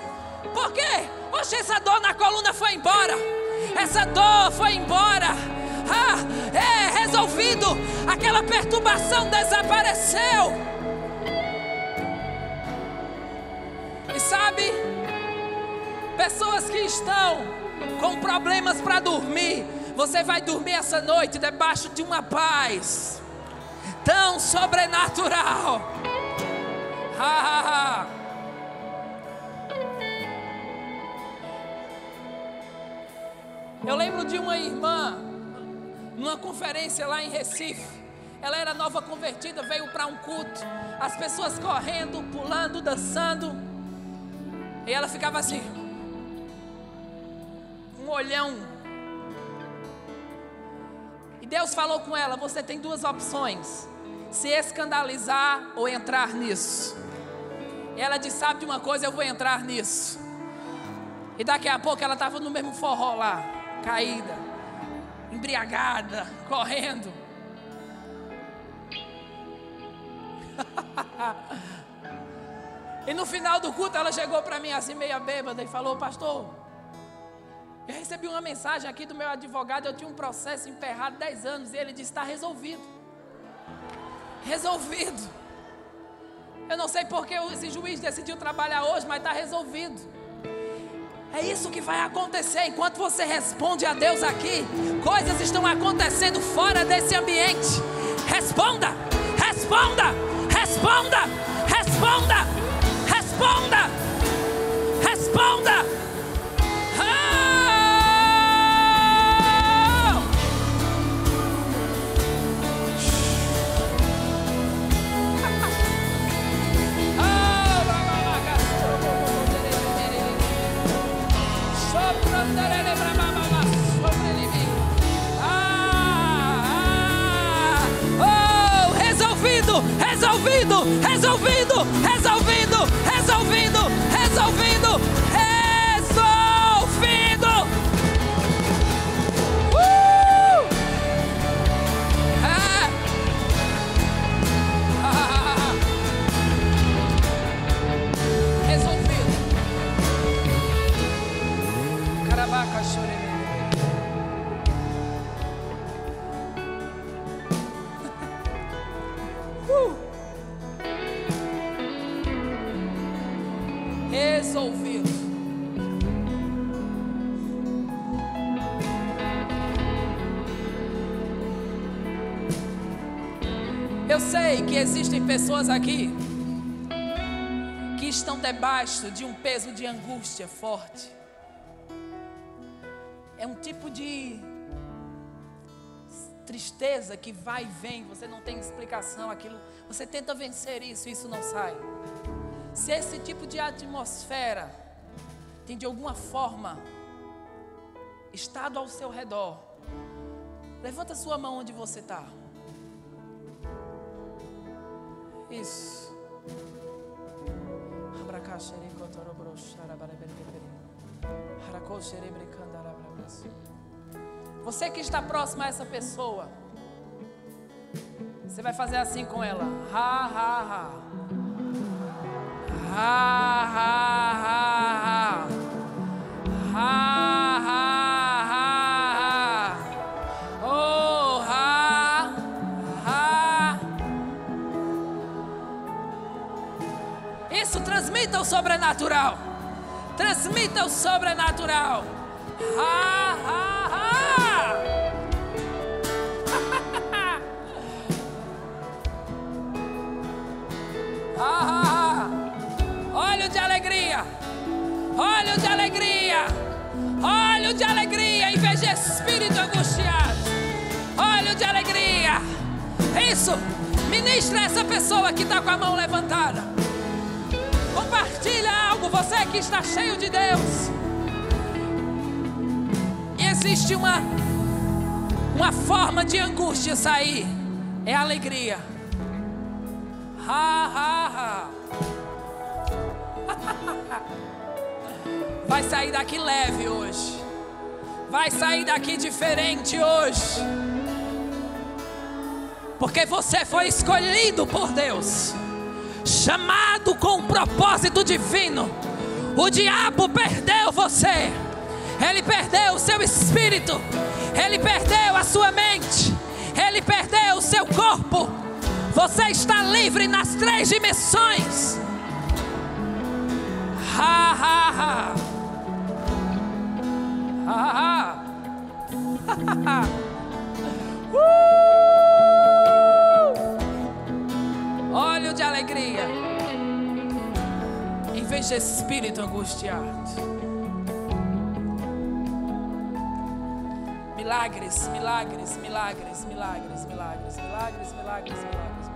Por quê? Oxe, essa dor na coluna foi embora. Essa dor foi embora. Ah, é resolvido. Aquela perturbação desapareceu. Sabe, pessoas que estão com problemas para dormir, você vai dormir essa noite debaixo de uma paz tão sobrenatural. Ha, ha, ha. Eu lembro de uma irmã, numa conferência lá em Recife. Ela era nova convertida, veio para um culto. As pessoas correndo, pulando, dançando. E ela ficava assim. Um olhão. E Deus falou com ela: Você tem duas opções: se escandalizar ou entrar nisso. Ela disse: Sabe de uma coisa, eu vou entrar nisso. E daqui a pouco ela estava no mesmo forró lá caída, embriagada, correndo. e no final do culto ela chegou para mim assim, meia bêbada, e falou: Pastor, eu recebi uma mensagem aqui do meu advogado. Eu tinha um processo emperrado 10 anos e ele disse: Está resolvido. Resolvido. Eu não sei porque esse juiz decidiu trabalhar hoje, mas está resolvido. É isso que vai acontecer enquanto você responde a Deus aqui. Coisas estão acontecendo fora desse ambiente. Responda, responda, responda, responda, responda, responda. resolvido, resolvido, resolvido, resolvido, existem pessoas aqui que estão debaixo de um peso de angústia forte. É um tipo de tristeza que vai e vem, você não tem explicação, aquilo, você tenta vencer isso, isso não sai. Se esse tipo de atmosfera tem de alguma forma estado ao seu redor, levanta sua mão onde você está. Isso. Você que está próximo a essa pessoa, você vai fazer assim com ela. Ha, ha, ha. Ha, ha. Transmita o sobrenatural. Transmita o sobrenatural. Ha, ha, ha. ha. Olho de alegria. Olho de alegria. Olho de alegria em vez de espírito angustiado. Olho de alegria. Isso. Ministra essa pessoa que está com a mão levantada. Algo. Você que está cheio de Deus. Existe uma, uma forma de angústia sair. É alegria. Ha, ha, ha. Vai sair daqui leve hoje. Vai sair daqui diferente hoje. Porque você foi escolhido por Deus, chamado com um propósito divino. O diabo perdeu você, ele perdeu o seu espírito, ele perdeu a sua mente, ele perdeu o seu corpo. Você está livre nas três dimensões. Ha ha ha. Ha ha. ha. uh! Alegria. Em vez de espírito angustiado. Milagres, milagres, milagres, milagres, milagres, milagres, milagres, milagres, milagres.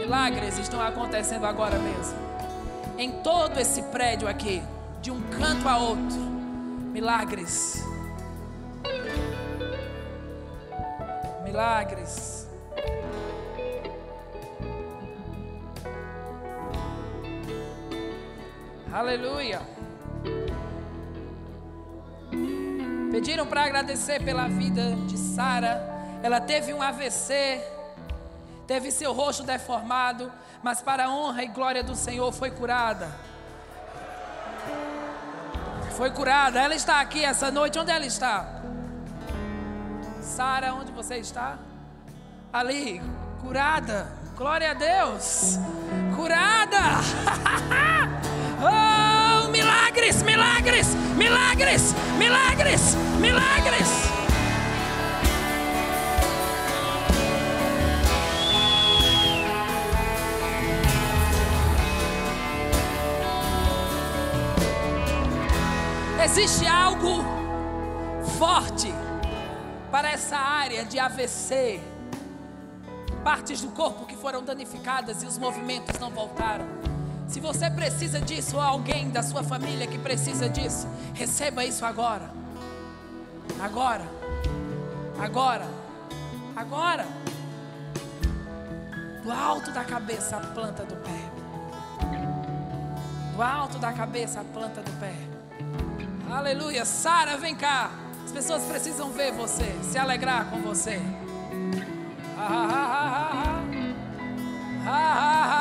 Milagres estão acontecendo agora mesmo. Em todo esse prédio aqui, de um canto a outro. Milagres. Milagres. Aleluia. Pediram para agradecer pela vida de Sara. Ela teve um AVC, teve seu rosto deformado, mas para a honra e glória do Senhor foi curada. Foi curada. Ela está aqui essa noite. Onde ela está? Sara, onde você está? Ali, curada. Glória a Deus. Curada. oh, milagres, milagres, milagres, milagres, milagres. Existe algo forte para essa área de AVC, partes do corpo que foram danificadas e os movimentos não voltaram. Se você precisa disso, ou alguém da sua família que precisa disso, receba isso agora. Agora. Agora. Agora. Do alto da cabeça, a planta do pé. Do alto da cabeça, a planta do pé. Aleluia. Sara, vem cá. As pessoas precisam ver você, se alegrar com você. Ha, ha, ha, ha, ha.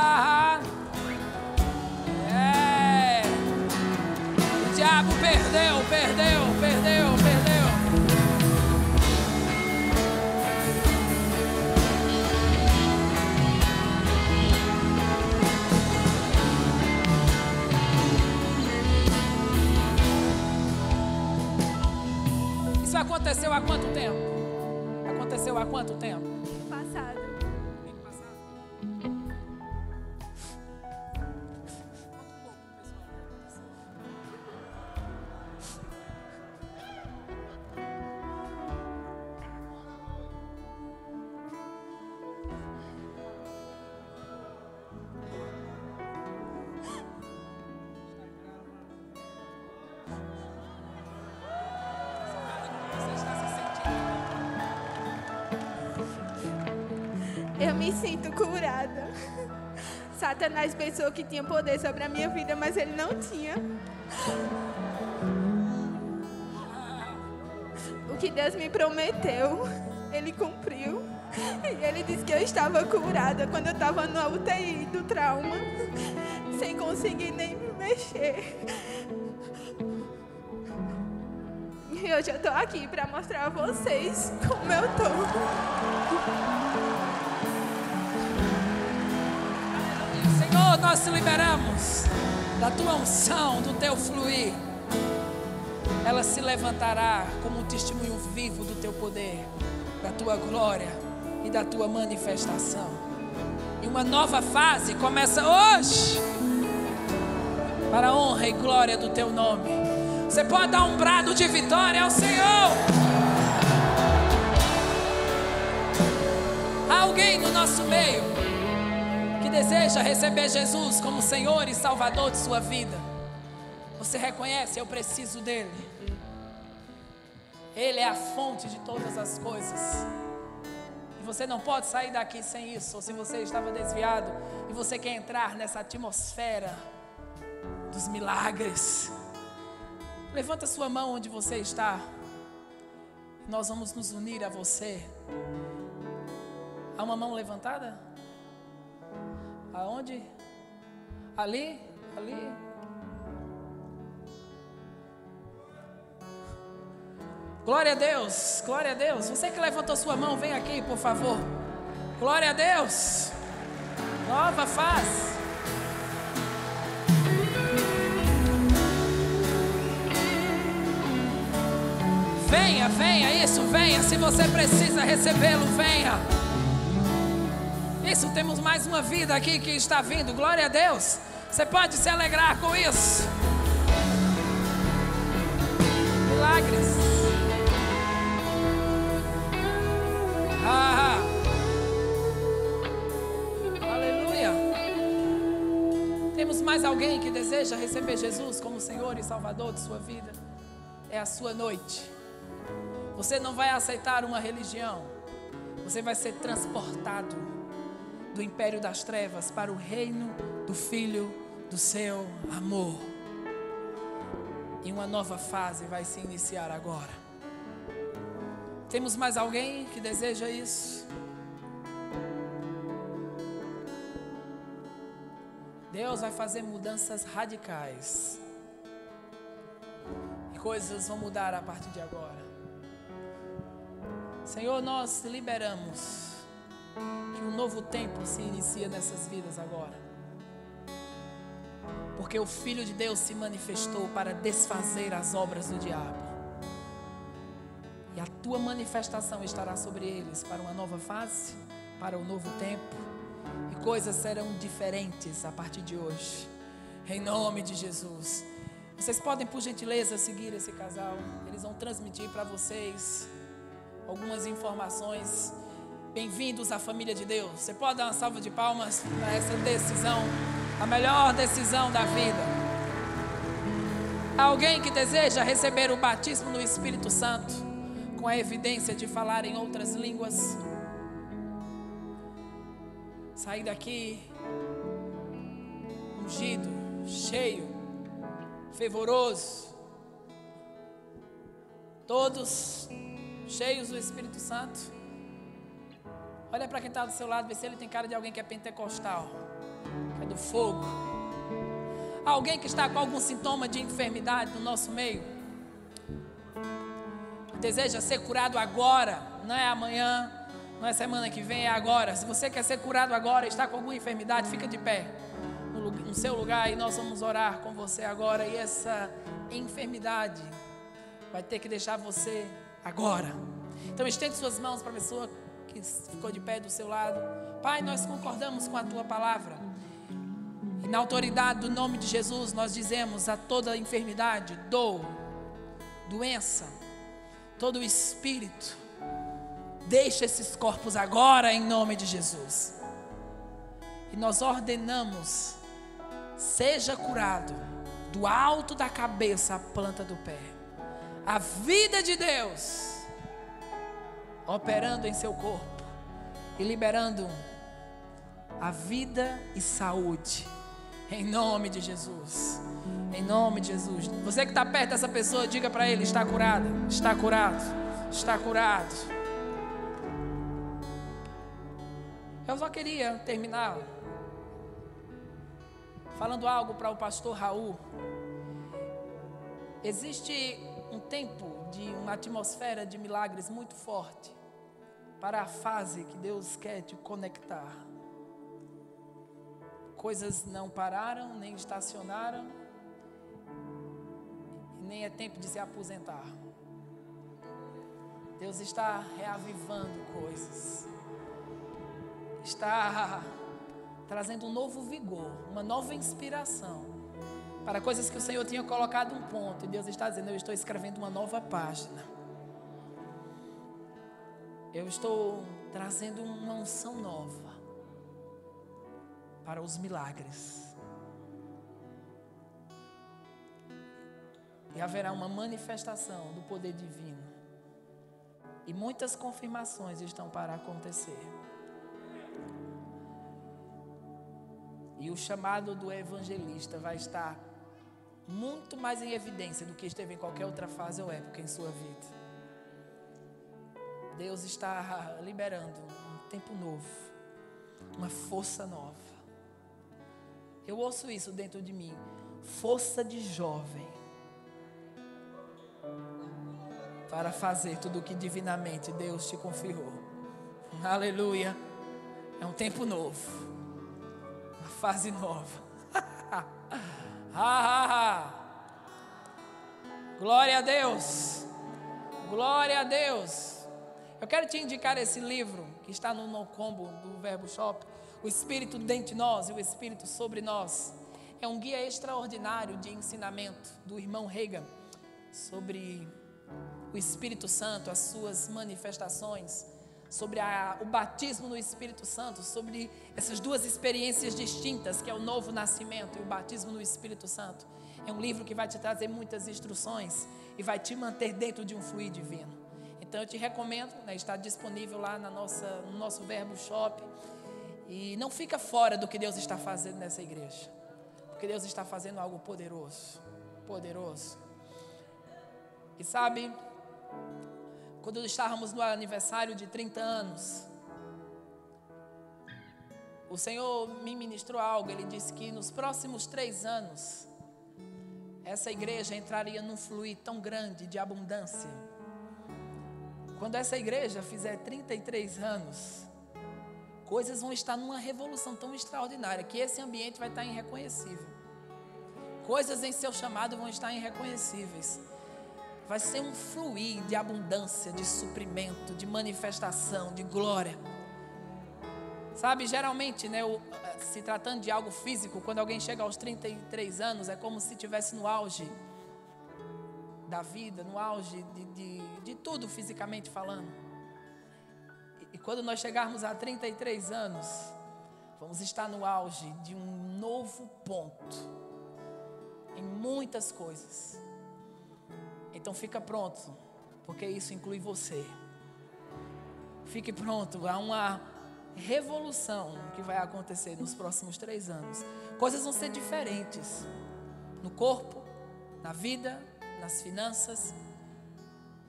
Aconteceu há quanto tempo? Aconteceu há quanto tempo? Que tinha poder sobre a minha vida, mas ele não tinha. O que Deus me prometeu, ele cumpriu. E ele disse que eu estava curada quando eu estava no UTI do trauma, sem conseguir nem me mexer. E hoje eu tô aqui para mostrar a vocês como eu tô. Nós te liberamos da tua unção, do teu fluir. Ela se levantará como um testemunho vivo do teu poder, da tua glória e da tua manifestação. E uma nova fase começa hoje, para a honra e glória do teu nome. Você pode dar um brado de vitória ao Senhor. Alguém no nosso meio deseja receber Jesus como Senhor e Salvador de sua vida, você reconhece, eu preciso dele. Ele é a fonte de todas as coisas. E você não pode sair daqui sem isso, ou se você estava desviado e você quer entrar nessa atmosfera dos milagres. Levanta sua mão onde você está. Nós vamos nos unir a você. Há uma mão levantada? Aonde? Ali? Ali? Glória a Deus, glória a Deus. Você que levantou sua mão, vem aqui, por favor. Glória a Deus. Nova faz. Venha, venha, isso, venha. Se você precisa recebê-lo, venha. Isso, temos mais uma vida aqui que está vindo. Glória a Deus. Você pode se alegrar com isso. Milagres. Ah! Aleluia! Temos mais alguém que deseja receber Jesus como Senhor e Salvador de sua vida? É a sua noite. Você não vai aceitar uma religião. Você vai ser transportado do império das trevas para o reino do Filho do seu amor. E uma nova fase vai se iniciar agora. Temos mais alguém que deseja isso? Deus vai fazer mudanças radicais. E coisas vão mudar a partir de agora. Senhor, nós liberamos que um novo tempo se inicia nessas vidas agora. Porque o Filho de Deus se manifestou para desfazer as obras do diabo. E a tua manifestação estará sobre eles para uma nova fase, para um novo tempo. E coisas serão diferentes a partir de hoje. Em nome de Jesus. Vocês podem, por gentileza, seguir esse casal. Eles vão transmitir para vocês algumas informações. Bem-vindos à família de Deus. Você pode dar uma salva de palmas para essa decisão, a melhor decisão da vida. Alguém que deseja receber o batismo no Espírito Santo, com a evidência de falar em outras línguas. Sair daqui ungido, cheio, fervoroso. Todos cheios do Espírito Santo. Olha para quem está do seu lado, vê se ele tem cara de alguém que é pentecostal, que é do fogo. Alguém que está com algum sintoma de enfermidade no nosso meio. Deseja ser curado agora, não é amanhã, não é semana que vem, é agora. Se você quer ser curado agora, está com alguma enfermidade, fica de pé no, no seu lugar e nós vamos orar com você agora. E essa enfermidade vai ter que deixar você agora. Então estende suas mãos para a pessoa que ficou de pé do seu lado. Pai, nós concordamos com a tua palavra. E na autoridade do nome de Jesus, nós dizemos a toda enfermidade, dor, doença, todo espírito, deixa esses corpos agora em nome de Jesus. E nós ordenamos, seja curado do alto da cabeça à planta do pé. A vida de Deus operando em seu corpo e liberando a vida e saúde. Em nome de Jesus. Em nome de Jesus. Você que está perto dessa pessoa, diga para ele: está curado, está curado, está curado. Eu só queria terminar falando algo para o pastor Raul. Existe um tempo de uma atmosfera de milagres muito forte para a fase que Deus quer te conectar. Coisas não pararam, nem estacionaram, e nem é tempo de se aposentar. Deus está reavivando coisas, está trazendo um novo vigor, uma nova inspiração para coisas que o Senhor tinha colocado um ponto, e Deus está dizendo: Eu estou escrevendo uma nova página. Eu estou trazendo uma unção nova para os milagres. E haverá uma manifestação do poder divino. E muitas confirmações estão para acontecer. E o chamado do evangelista vai estar muito mais em evidência do que esteve em qualquer outra fase ou época em sua vida. Deus está liberando um tempo novo, uma força nova. Eu ouço isso dentro de mim. Força de jovem. Para fazer tudo o que divinamente Deus te confiou. Aleluia. É um tempo novo. Uma fase nova. Glória a Deus. Glória a Deus. Eu quero te indicar esse livro que está no No Combo do Verbo Shop, O Espírito dentro de nós e o Espírito sobre nós. É um guia extraordinário de ensinamento do irmão Reagan sobre o Espírito Santo, as suas manifestações, sobre a, o batismo no Espírito Santo, sobre essas duas experiências distintas, que é o novo nascimento e o batismo no Espírito Santo. É um livro que vai te trazer muitas instruções e vai te manter dentro de um fluir divino. Então eu te recomendo, né, está disponível lá na nossa, no nosso Verbo Shop. E não fica fora do que Deus está fazendo nessa igreja. Porque Deus está fazendo algo poderoso. Poderoso. E sabe, quando estávamos no aniversário de 30 anos, o Senhor me ministrou algo. Ele disse que nos próximos três anos, essa igreja entraria num fluir tão grande de abundância. Quando essa igreja fizer 33 anos, coisas vão estar numa revolução tão extraordinária que esse ambiente vai estar irreconhecível. Coisas em seu chamado vão estar irreconhecíveis vai ser um fluir de abundância, de suprimento, de manifestação, de glória. Sabe, geralmente, né, o, se tratando de algo físico, quando alguém chega aos 33 anos, é como se estivesse no auge da vida, no auge de, de, de tudo fisicamente falando. E, e quando nós chegarmos a 33 anos, vamos estar no auge de um novo ponto em muitas coisas. Então fica pronto, porque isso inclui você. Fique pronto, há uma revolução que vai acontecer nos próximos três anos. Coisas vão ser diferentes no corpo, na vida, nas finanças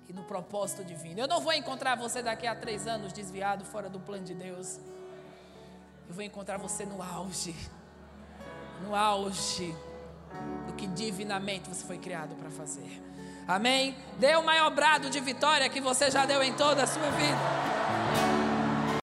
e no propósito divino. Eu não vou encontrar você daqui a três anos desviado fora do plano de Deus. Eu vou encontrar você no auge, no auge do que divinamente você foi criado para fazer. Amém? Dê o maior brado de vitória que você já deu em toda a sua vida.